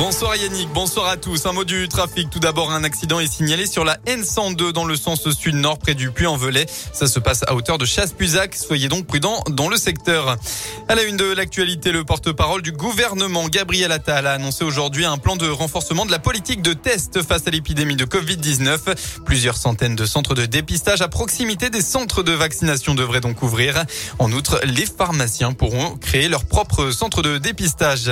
Bonsoir Yannick, bonsoir à tous. Un mot du trafic. Tout d'abord, un accident est signalé sur la N102 dans le sens sud-nord près du Puy-en-Velay. Ça se passe à hauteur de Chasse-Puzac. Soyez donc prudents dans le secteur. À la une de l'actualité, le porte-parole du gouvernement, Gabriel Attal, a annoncé aujourd'hui un plan de renforcement de la politique de test face à l'épidémie de Covid-19. Plusieurs centaines de centres de dépistage à proximité des centres de vaccination devraient donc ouvrir. En outre, les pharmaciens pourront créer leur propre centre de dépistage.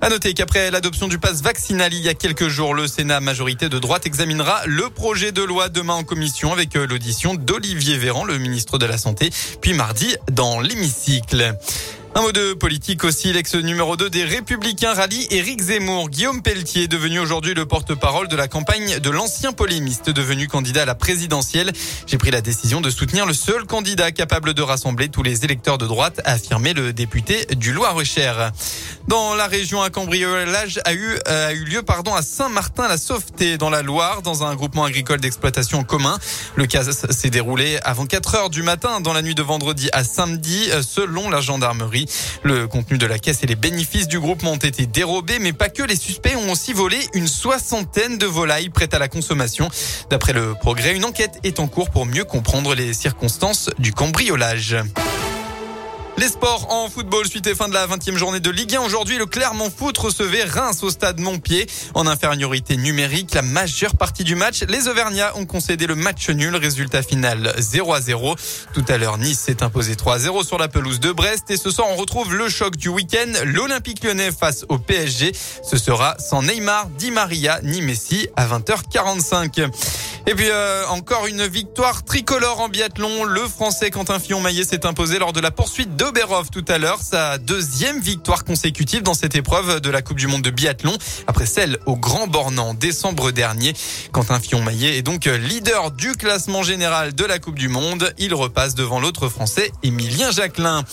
À noter qu'après l'adoption du passe vaccinal il y a quelques jours, le Sénat majorité de droite examinera le projet de loi demain en commission avec euh, l'audition d'Olivier Véran, le ministre de la Santé, puis mardi dans l'hémicycle. Un mot de politique aussi, l'ex numéro 2 des Républicains rallye Éric Zemmour. Guillaume Pelletier, devenu aujourd'hui le porte-parole de la campagne de l'ancien polémiste devenu candidat à la présidentielle. J'ai pris la décision de soutenir le seul candidat capable de rassembler tous les électeurs de droite, a affirmé le député du Loir-et-Cher. Dans la région, un cambriolage a eu, a eu lieu pardon, à Saint-Martin-la-Sauveté, dans la Loire, dans un groupement agricole d'exploitation commun. Le cas s'est déroulé avant 4 heures du matin, dans la nuit de vendredi à samedi, selon la gendarmerie. Le contenu de la caisse et les bénéfices du groupement ont été dérobés, mais pas que. Les suspects ont aussi volé une soixantaine de volailles prêtes à la consommation. D'après le progrès, une enquête est en cours pour mieux comprendre les circonstances du cambriolage. Les sports en football, suite et fin de la 20e journée de Ligue 1. Aujourd'hui, le Clermont Foot recevait Reims au stade Montpied. En infériorité numérique, la majeure partie du match, les Auvergnats ont concédé le match nul. Résultat final 0 à 0. Tout à l'heure, Nice s'est imposé 3 à 0 sur la pelouse de Brest. Et ce soir, on retrouve le choc du week-end. L'Olympique lyonnais face au PSG. Ce sera sans Neymar, Di Maria, ni Messi à 20h45. Et puis euh, encore une victoire tricolore en biathlon. Le Français Quentin Fillon-Maillet s'est imposé lors de la poursuite d'Oberhof tout à l'heure. Sa deuxième victoire consécutive dans cette épreuve de la Coupe du Monde de biathlon après celle au Grand Bornand décembre dernier. Quentin Fillon-Maillet est donc leader du classement général de la Coupe du Monde. Il repasse devant l'autre Français, Émilien Jacquelin.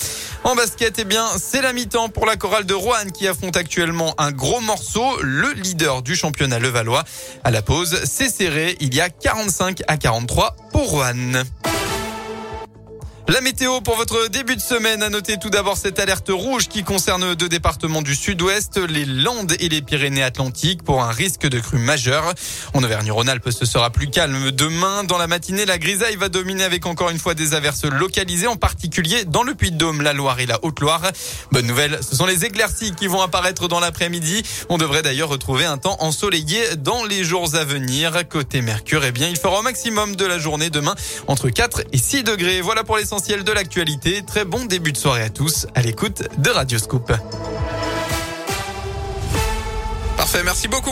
En basket, eh bien, c'est la mi-temps pour la chorale de Roanne qui affronte actuellement un gros morceau, le leader du championnat levallois. À la pause, c'est serré. Il y a 45 à 43 pour Rouen. La météo pour votre début de semaine. A noter tout d'abord cette alerte rouge qui concerne deux départements du sud-ouest, les Landes et les Pyrénées-Atlantiques pour un risque de crue majeure. En Auvergne-Rhône-Alpes, ce sera plus calme demain. Dans la matinée, la grisaille va dominer avec encore une fois des averses localisées, en particulier dans le Puy-de-Dôme, la Loire et la Haute-Loire. Bonne nouvelle, ce sont les éclaircies qui vont apparaître dans l'après-midi. On devrait d'ailleurs retrouver un temps ensoleillé dans les jours à venir. Côté Mercure, eh bien, il fera au maximum de la journée demain entre 4 et 6 degrés. Voilà pour l'essentiel de l'actualité. Très bon début de soirée à tous à l'écoute de Radio Scoop. Parfait, merci beaucoup.